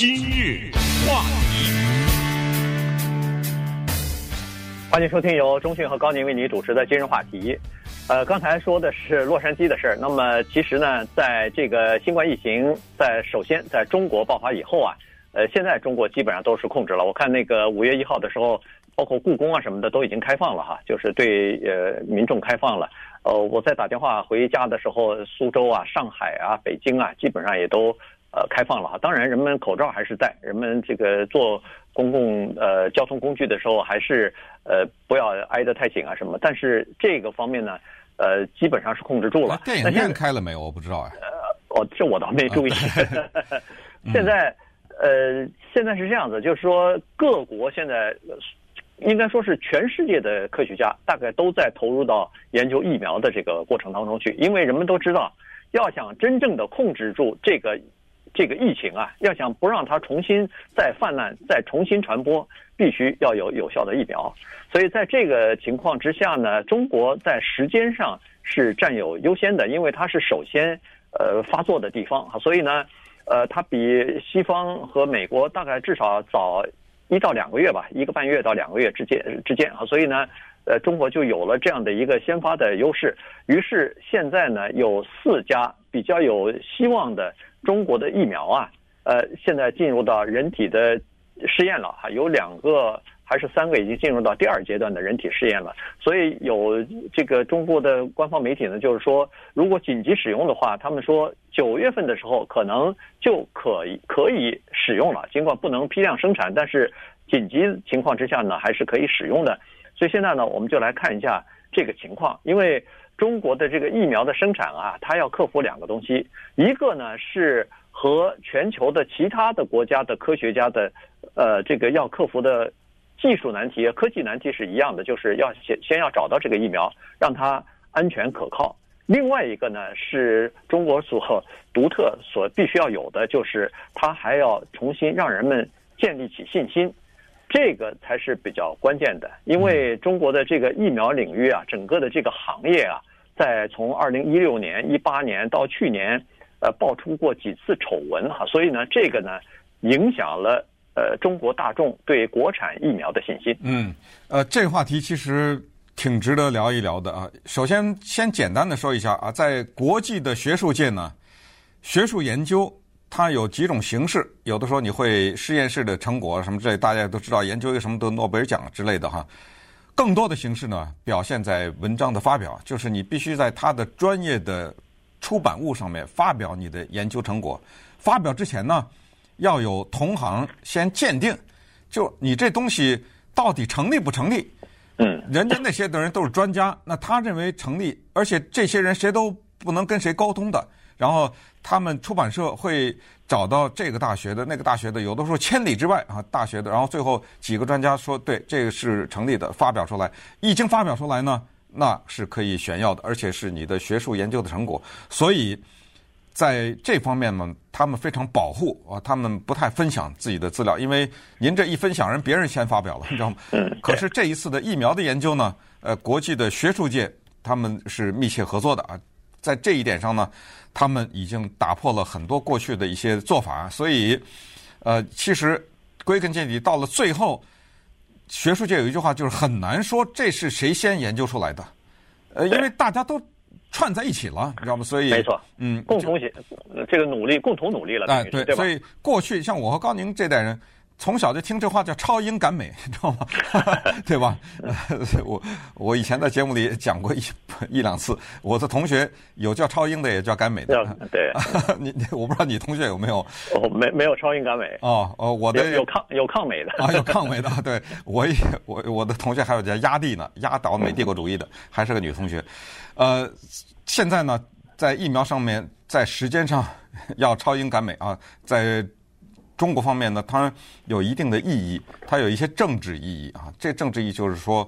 今日话题，欢迎收听由中讯和高宁为你主持的今日话题。呃，刚才说的是洛杉矶的事儿。那么其实呢，在这个新冠疫情在首先在中国爆发以后啊，呃，现在中国基本上都是控制了。我看那个五月一号的时候，包括故宫啊什么的都已经开放了哈，就是对呃民众开放了。呃，我在打电话回家的时候，苏州啊、上海啊、北京啊，基本上也都呃开放了哈。当然，人们口罩还是戴，人们这个坐公共呃交通工具的时候，还是呃不要挨得太紧啊什么。但是这个方面呢，呃，基本上是控制住了。电影院开了没有？我不知道哎。呃，哦，这我倒没注意。现在呃，现在是这样子，就是说各国现在。应该说是全世界的科学家大概都在投入到研究疫苗的这个过程当中去，因为人们都知道，要想真正的控制住这个这个疫情啊，要想不让它重新再泛滥、再重新传播，必须要有有效的疫苗。所以在这个情况之下呢，中国在时间上是占有优先的，因为它是首先呃发作的地方啊，所以呢，呃，它比西方和美国大概至少早。一到两个月吧，一个半月到两个月之间之间啊，所以呢，呃，中国就有了这样的一个先发的优势。于是现在呢，有四家比较有希望的中国的疫苗啊，呃，现在进入到人体的试验了哈，有两个还是三个已经进入到第二阶段的人体试验了。所以有这个中国的官方媒体呢，就是说，如果紧急使用的话，他们说九月份的时候可能就可以可以使用了，尽管不能批量生产，但是。紧急情况之下呢，还是可以使用的。所以现在呢，我们就来看一下这个情况。因为中国的这个疫苗的生产啊，它要克服两个东西，一个呢是和全球的其他的国家的科学家的，呃，这个要克服的技术难题、科技难题是一样的，就是要先先要找到这个疫苗，让它安全可靠。另外一个呢，是中国所独特、所必须要有的，就是它还要重新让人们建立起信心。这个才是比较关键的，因为中国的这个疫苗领域啊，整个的这个行业啊，在从二零一六年、一八年到去年，呃，爆出过几次丑闻哈，所以呢，这个呢，影响了呃中国大众对国产疫苗的信心。嗯，呃，这个话题其实挺值得聊一聊的啊。首先，先简单的说一下啊，在国际的学术界呢，学术研究。它有几种形式，有的时候你会实验室的成果什么之类，大家都知道，研究一个什么得诺贝尔奖之类的哈。更多的形式呢，表现在文章的发表，就是你必须在他的专业的出版物上面发表你的研究成果。发表之前呢，要有同行先鉴定，就你这东西到底成立不成立？嗯，人家那些的人都是专家，那他认为成立，而且这些人谁都不能跟谁沟通的。然后他们出版社会找到这个大学的、那个大学的，有的时候千里之外啊，大学的。然后最后几个专家说，对，这个是成立的，发表出来。一经发表出来呢，那是可以炫耀的，而且是你的学术研究的成果。所以在这方面呢，他们非常保护啊，他们不太分享自己的资料，因为您这一分享，人别人先发表了，你知道吗？可是这一次的疫苗的研究呢，呃，国际的学术界他们是密切合作的啊。在这一点上呢，他们已经打破了很多过去的一些做法，所以，呃，其实归根结底，到了最后，学术界有一句话，就是很难说这是谁先研究出来的，呃，因为大家都串在一起了，你知道吗？所以，没错，嗯，共同写这个努力，共同努力了，哎，对，所以过去像我和高宁这代人。从小就听这话叫超英赶美，你知道吗？对吧？我我以前在节目里讲过一一两次，我的同学有叫超英的，也叫赶美的。对，你你我不知道你同学有没有？哦，没没有超英赶美。哦哦，我的有，有抗有抗美的啊，有抗美的。对，我也我我的同学还有叫压帝呢，压倒美帝国主义的，还是个女同学。呃，现在呢，在疫苗上面，在时间上要超英赶美啊，在。中国方面呢，它有一定的意义，它有一些政治意义啊。这政治意义就是说，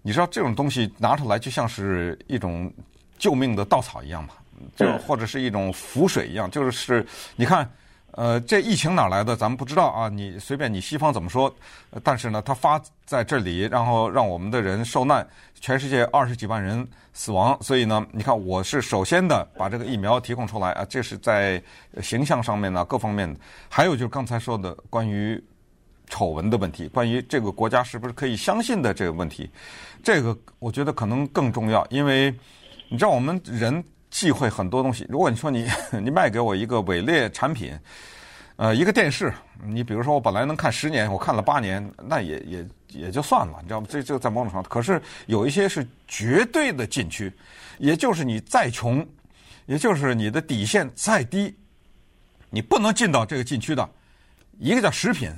你知道这种东西拿出来就像是一种救命的稻草一样嘛，就或者是一种浮水一样，就是你看，呃，这疫情哪来的？咱们不知道啊。你随便你西方怎么说，但是呢，它发在这里，然后让我们的人受难，全世界二十几万人死亡。所以呢，你看，我是首先的把这个疫苗提供出来啊，这是在形象上面呢，各方面的。还有就是刚才说的关于丑闻的问题，关于这个国家是不是可以相信的这个问题，这个我觉得可能更重要，因为你知道我们人。忌讳很多东西。如果你说你 你卖给我一个伪劣产品，呃，一个电视，你比如说我本来能看十年，我看了八年，那也也也就算了，你知道吗？这这在某种程度上，可是有一些是绝对的禁区，也就是你再穷，也就是你的底线再低，你不能进到这个禁区的。一个叫食品，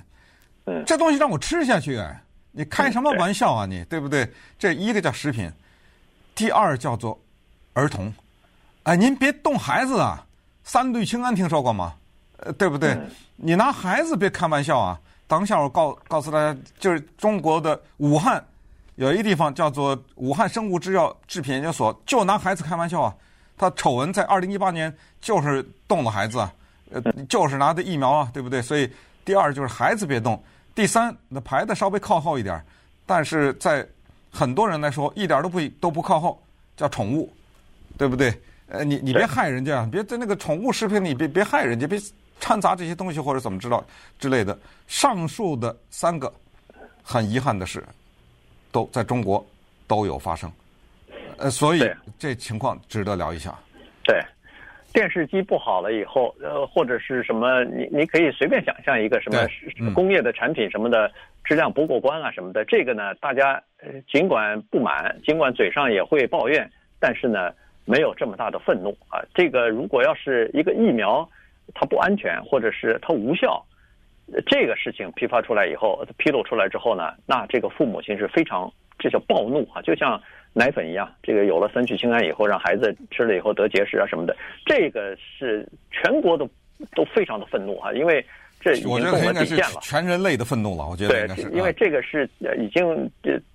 这东西让我吃下去，哎，你开什么玩笑啊你，对不对？这一个叫食品，第二叫做儿童。哎，您别动孩子啊！三聚氰胺听说过吗？呃，对不对？嗯、你拿孩子别开玩笑啊！等一下我告告诉大家，就是中国的武汉有一个地方叫做武汉生物制药制品研究所，就拿孩子开玩笑啊！他丑闻在二零一八年就是动了孩子啊，呃，就是拿的疫苗啊，对不对？所以第二就是孩子别动，第三那排的稍微靠后一点，但是在很多人来说一点都不都不靠后，叫宠物，对不对？呃，你你别害人家，别在那个宠物食品里别别害人家，别掺杂这些东西或者怎么知道之类的。上述的三个，很遗憾的是，都在中国都有发生。呃，所以这情况值得聊一下。对，电视机不好了以后，呃，或者是什么，你你可以随便想象一个什么工业的产品什么的质量不过关啊什么的，这个呢，大家尽管不满，尽管嘴上也会抱怨，但是呢。没有这么大的愤怒啊！这个如果要是一个疫苗，它不安全，或者是它无效，这个事情批发出来以后，披露出来之后呢，那这个父母亲是非常这叫暴怒啊！就像奶粉一样，这个有了三聚氰胺以后，让孩子吃了以后得结石啊什么的，这个是全国都都非常的愤怒啊！因为这已经动了底线了，全人类的愤怒了，我觉得对，因为这个是已经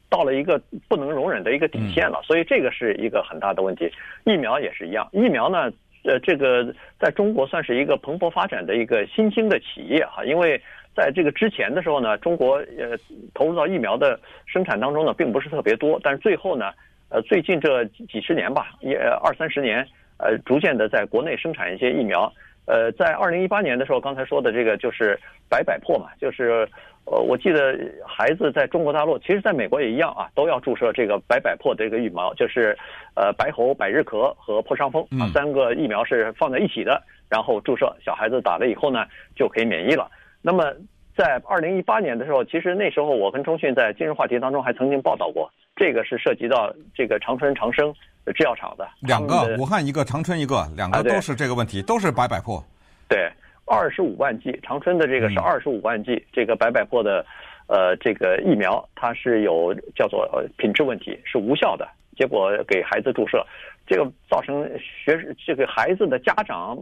到了一个不能容忍的一个底线了，所以这个是一个很大的问题。疫苗也是一样，疫苗呢，呃，这个在中国算是一个蓬勃发展的一个新兴的企业哈，因为在这个之前的时候呢，中国呃投入到疫苗的生产当中呢，并不是特别多，但是最后呢，呃，最近这几十年吧，也二三十年，呃，逐渐的在国内生产一些疫苗。呃，在二零一八年的时候，刚才说的这个就是百百破嘛，就是。呃，我记得孩子在中国大陆，其实在美国也一样啊，都要注射这个百百破这个疫苗，就是呃白喉、百日咳和破伤风啊三个疫苗是放在一起的，然后注射，小孩子打了以后呢就可以免疫了。那么在二零一八年的时候，其实那时候我跟钟迅在今日话题当中还曾经报道过，这个是涉及到这个长春长生制药厂的两个，武汉一个，长春一个，两个都是这个问题，啊、都是白百破，对。二十五万剂，长春的这个是二十五万剂，这个白百破的，呃，这个疫苗它是有叫做呃品质问题，是无效的。结果给孩子注射，这个造成学这个孩子的家长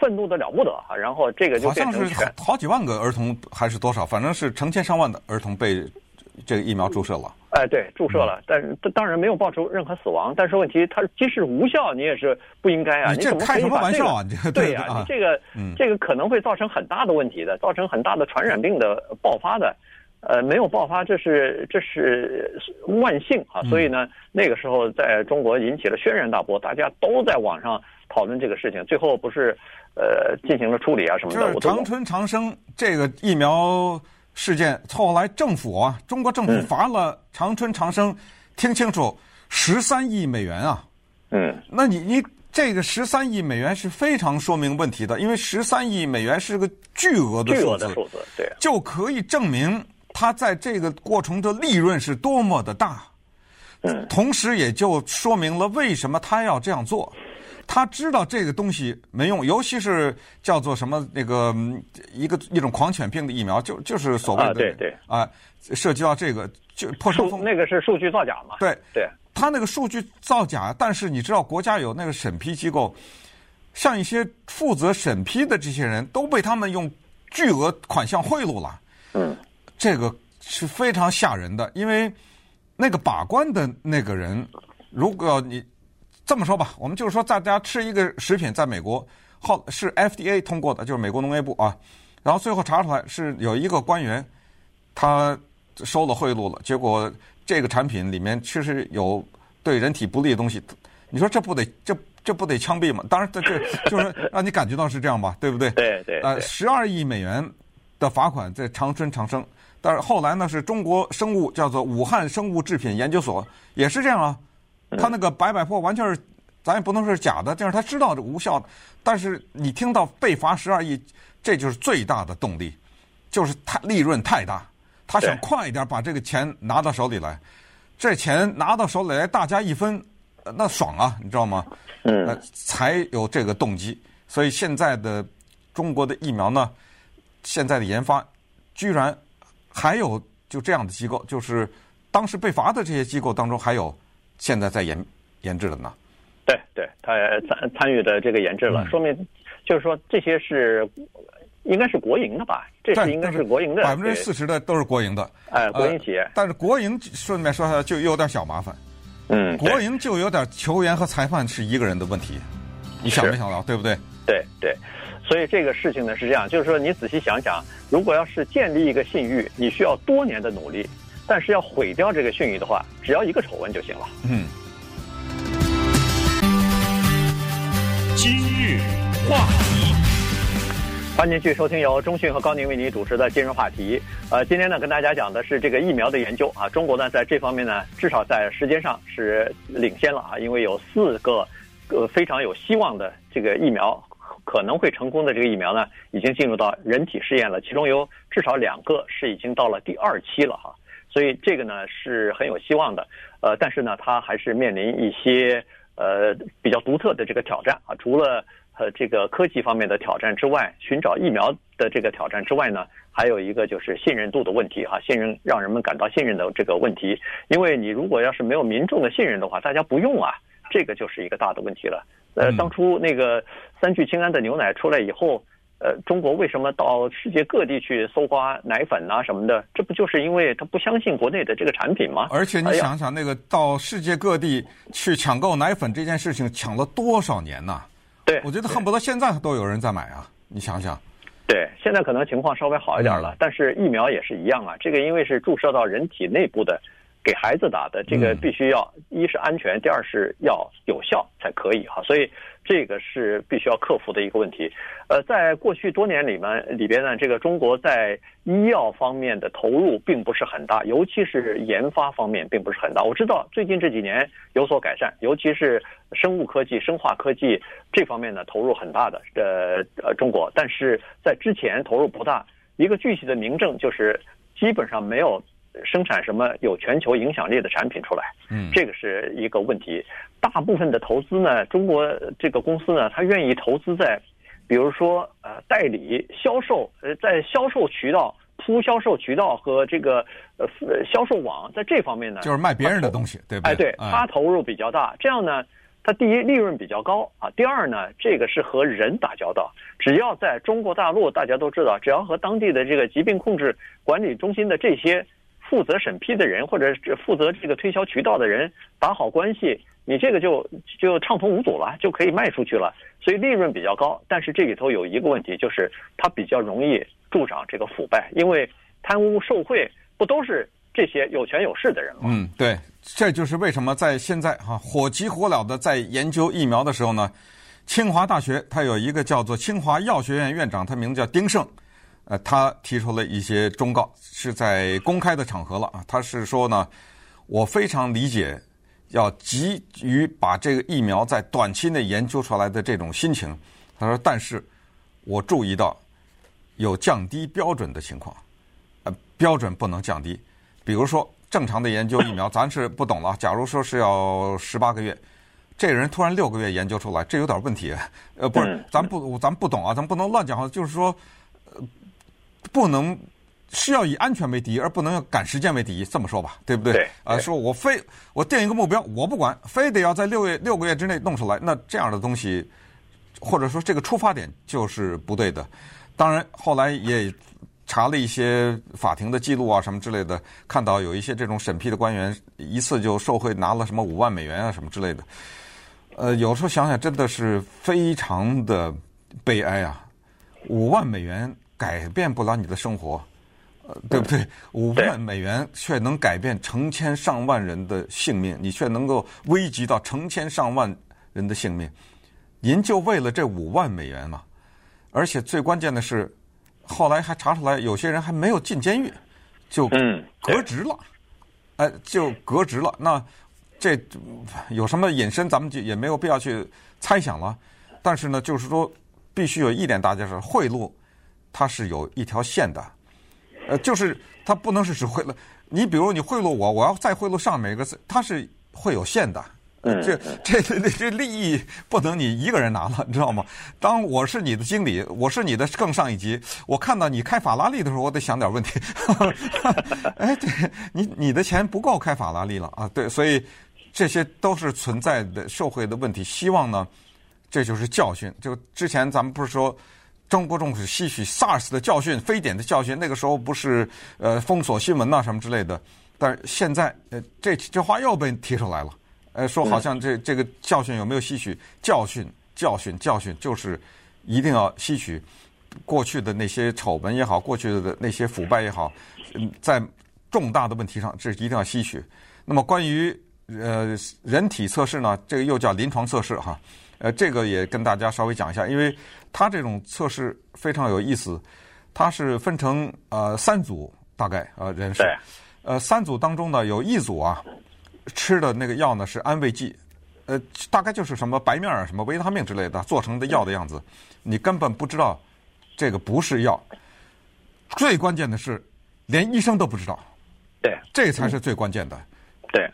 愤怒的了不得啊！然后这个就好像是好几万个儿童还是多少，反正是成千上万的儿童被这个疫苗注射了。哎，对，注射了，但是当然没有爆出任何死亡。但是问题，它即使无效，你也是不应该啊！你，这？开什么玩笑啊？对呀，你这个这个可能会造成很大的问题的，造成很大的传染病的爆发的。呃，没有爆发，这是这是万幸啊！所以呢，那个时候在中国引起了轩然大波，大家都在网上讨论这个事情。最后不是呃进行了处理啊什么的。长春长生这个疫苗。事件后来政府啊，中国政府罚了长春长生，听清楚，十三亿美元啊。嗯，那你你这个十三亿美元是非常说明问题的，因为十三亿美元是个巨额的数字，数字对，就可以证明他在这个过程的利润是多么的大。嗯，同时也就说明了为什么他要这样做。他知道这个东西没用，尤其是叫做什么那个一个一种狂犬病的疫苗，就就是所谓的啊，对对啊，涉及到这个就破伤风，那个是数据造假嘛？对对，他那个数据造假，但是你知道国家有那个审批机构，像一些负责审批的这些人都被他们用巨额款项贿赂了，嗯，这个是非常吓人的，因为那个把关的那个人，如果你。这么说吧，我们就是说，大家吃一个食品，在美国，后是 FDA 通过的，就是美国农业部啊。然后最后查出来是有一个官员他收了贿赂了，结果这个产品里面确实有对人体不利的东西。你说这不得这这不得枪毙吗？当然这这就是让你感觉到是这样吧，对不对？对对。呃，十二亿美元的罚款在长春长生，但是后来呢是中国生物叫做武汉生物制品研究所也是这样啊，他那个白百破完全是。咱也不能说是假的，但是他知道这无效的。但是你听到被罚十二亿，这就是最大的动力，就是太利润太大，他想快一点把这个钱拿到手里来。这钱拿到手里来，大家一分，那爽啊，你知道吗？嗯，才有这个动机。所以现在的中国的疫苗呢，现在的研发居然还有就这样的机构，就是当时被罚的这些机构当中，还有现在在研研制了呢。对对，他参参与的这个研制了，嗯、说明就是说这些是应该是国营的吧？这是应该是国营的，百分之四十的都是国营的，哎，国营企业。呃、但是国营顺便说下就有点小麻烦，嗯，国营就有点球员和裁判是一个人的问题，你想没想到，对不对？对对，所以这个事情呢是这样，就是说你仔细想想，如果要是建立一个信誉，你需要多年的努力，但是要毁掉这个信誉的话，只要一个丑闻就行了，嗯。今日话题，欢迎继续收听由中讯和高宁为您主持的今日话题。呃，今天呢跟大家讲的是这个疫苗的研究啊，中国呢在这方面呢至少在时间上是领先了啊，因为有四个呃非常有希望的这个疫苗可能会成功的这个疫苗呢，已经进入到人体试验了，其中有至少两个是已经到了第二期了哈，所以这个呢是很有希望的。呃，但是呢它还是面临一些。呃，比较独特的这个挑战啊，除了呃这个科技方面的挑战之外，寻找疫苗的这个挑战之外呢，还有一个就是信任度的问题哈，信任让人们感到信任的这个问题，因为你如果要是没有民众的信任的话，大家不用啊，这个就是一个大的问题了。呃，当初那个三聚氰胺的牛奶出来以后。呃，中国为什么到世界各地去搜刮奶粉啊什么的？这不就是因为他不相信国内的这个产品吗？而且你想想，那个到世界各地去抢购奶粉这件事情，抢了多少年呐？对，我觉得恨不得现在都有人在买啊！你想想，对，现在可能情况稍微好一点了，但是疫苗也是一样啊。这个因为是注射到人体内部的，给孩子打的，这个必须要一是安全，第二是要有效才可以哈。所以。这个是必须要克服的一个问题，呃，在过去多年里面里边呢，这个中国在医药方面的投入并不是很大，尤其是研发方面并不是很大。我知道最近这几年有所改善，尤其是生物科技、生化科技这方面呢投入很大的，呃呃中国，但是在之前投入不大。一个具体的明证就是基本上没有。生产什么有全球影响力的产品出来？嗯，这个是一个问题。大部分的投资呢，中国这个公司呢，他愿意投资在，比如说呃代理销售，呃在销售渠道铺销售渠道和这个呃销售网，在这方面呢，就是卖别人的东西，对不对？哎，对，他投入比较大。这样呢，它第一利润比较高啊，第二呢，这个是和人打交道。只要在中国大陆，大家都知道，只要和当地的这个疾病控制管理中心的这些。负责审批的人或者负责这个推销渠道的人打好关系，你这个就就畅通无阻了，就可以卖出去了。所以利润比较高，但是这里头有一个问题，就是它比较容易助长这个腐败，因为贪污受贿不都是这些有权有势的人吗？嗯，对，这就是为什么在现在哈火急火燎的在研究疫苗的时候呢，清华大学它有一个叫做清华药学院院长，他名字叫丁胜。呃，他提出了一些忠告，是在公开的场合了啊。他是说呢，我非常理解要急于把这个疫苗在短期内研究出来的这种心情。他说，但是我注意到有降低标准的情况，呃，标准不能降低。比如说，正常的研究疫苗，咱是不懂了。假如说是要十八个月，这个人突然六个月研究出来，这有点问题。呃，不是，咱不，咱不懂啊，咱不能乱讲。就是说，呃。不能是要以安全为第一，而不能要赶时间为第一，这么说吧，对不对？对。啊，说我非我定一个目标，我不管，非得要在六月六个月之内弄出来，那这样的东西，或者说这个出发点就是不对的。当然，后来也查了一些法庭的记录啊，什么之类的，看到有一些这种审批的官员一次就受贿拿了什么五万美元啊，什么之类的。呃，有时候想想，真的是非常的悲哀啊！五万美元改变不了你的生活，呃，对不对？五万美元却能改变成千上万人的性命，你却能够危及到成千上万人的性命。您就为了这五万美元嘛？而且最关键的是，后来还查出来，有些人还没有进监狱，就革职了，哎，就革职了。那这有什么隐身，咱们就也没有必要去猜想了。但是呢，就是说，必须有一点，大家是贿赂，它是有一条线的，呃，就是它不能是只贿赂。你比如你贿赂我，我要再贿赂上面一个字，它是会有限的。这这 这这利益不能你一个人拿了，你知道吗？当我是你的经理，我是你的更上一级，我看到你开法拉利的时候，我得想点问题。哎，对你你的钱不够开法拉利了啊？对，所以这些都是存在的社会的问题。希望呢，这就是教训。就之前咱们不是说中国政府吸取 SARS 的教训、非典的教训，那个时候不是呃封锁新闻呐什么之类的，但是现在呃这这话又被提出来了。呃，说好像这这个教训有没有吸取？教训，教训，教训，就是一定要吸取过去的那些丑闻也好，过去的那些腐败也好，嗯，在重大的问题上，这一定要吸取。那么关于呃人体测试呢，这个又叫临床测试哈，呃，这个也跟大家稍微讲一下，因为它这种测试非常有意思，它是分成呃三组，大概呃人士，呃三组当中呢有一组啊。吃的那个药呢是安慰剂，呃，大概就是什么白面儿、什么维他命之类的做成的药的样子，你根本不知道这个不是药。最关键的是，连医生都不知道。对，这才是最关键的。对，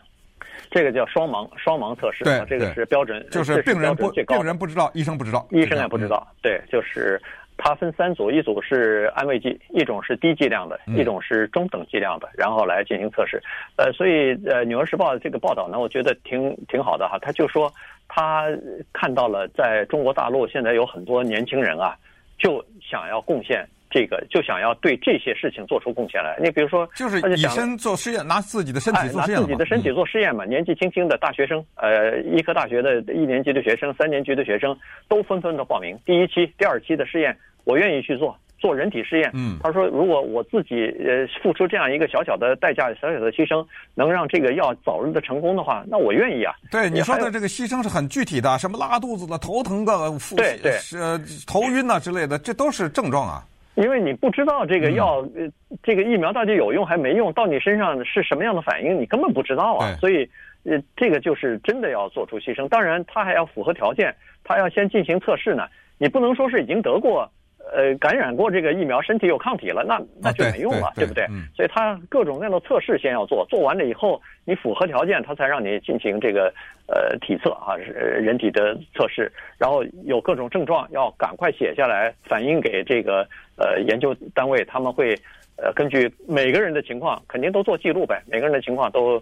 这个叫双盲双盲测试。对，这个是标准，就是病人不病人不知道，医生不知道，医生也不知道。对，就是。它分三组，一组是安慰剂，一种是低剂量的，一种是中等剂量的，然后来进行测试。呃，所以呃，《纽约时报》这个报道呢，我觉得挺挺好的哈。他就说他看到了在中国大陆现在有很多年轻人啊，就想要贡献这个，就想要对这些事情做出贡献来。你比如说，就是以身做试验，拿自己的身体做试验，哎，拿自己的身体做实验嘛。年纪轻轻的大学生，呃，医科大学的一年级的学生、三年级的学生都纷纷的报名第一期、第二期的试验。我愿意去做做人体试验。嗯，他说，如果我自己呃付出这样一个小小的代价、小小的牺牲，能让这个药早日的成功的话，那我愿意啊。对你说的这个牺牲是很具体的，什么拉肚子的、头疼的、腹对对是头晕呐之类的，这都是症状啊。因为你不知道这个药、嗯、这个疫苗到底有用还没用，到你身上是什么样的反应，你根本不知道啊。所以呃，这个就是真的要做出牺牲。当然，他还要符合条件，他要先进行测试呢。你不能说是已经得过。呃，感染过这个疫苗，身体有抗体了，那那就没用了，啊、对，对，对不对？嗯、所以他各种各样的测试先要做，做完了以后，你符合条件，他才让你进行这个呃体测啊，是人体的测试。然后有各种症状，要赶快写下来，反映给这个呃研究单位，他们会呃根据每个人的情况，肯定都做记录呗。每个人的情况都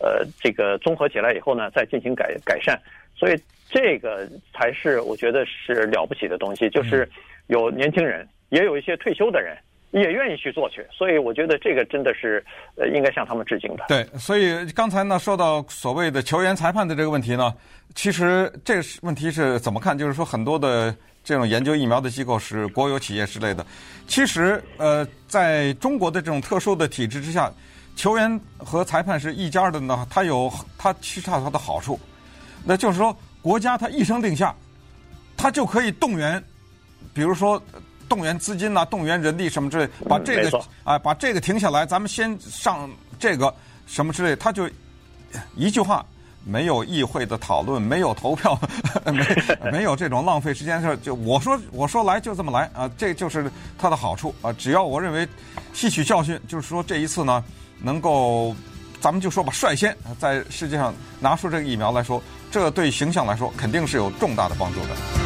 呃这个综合起来以后呢，再进行改改善。所以这个才是我觉得是了不起的东西，就是。有年轻人，也有一些退休的人，也愿意去做去，所以我觉得这个真的是呃应该向他们致敬的。对，所以刚才呢说到所谓的球员裁判的这个问题呢，其实这个问题是怎么看？就是说很多的这种研究疫苗的机构是国有企业之类的，其实呃在中国的这种特殊的体制之下，球员和裁判是一家的呢，他有他其实他有他的好处，那就是说国家他一声令下，他就可以动员。比如说，动员资金呐、啊，动员人力什么之类，把这个啊、哎，把这个停下来，咱们先上这个什么之类，他就一句话，没有议会的讨论，没有投票，没没有这种浪费时间的事，就我说我说来就这么来啊，这就是它的好处啊。只要我认为吸取教训，就是说这一次呢，能够咱们就说吧，率先在世界上拿出这个疫苗来说，这对形象来说肯定是有重大的帮助的。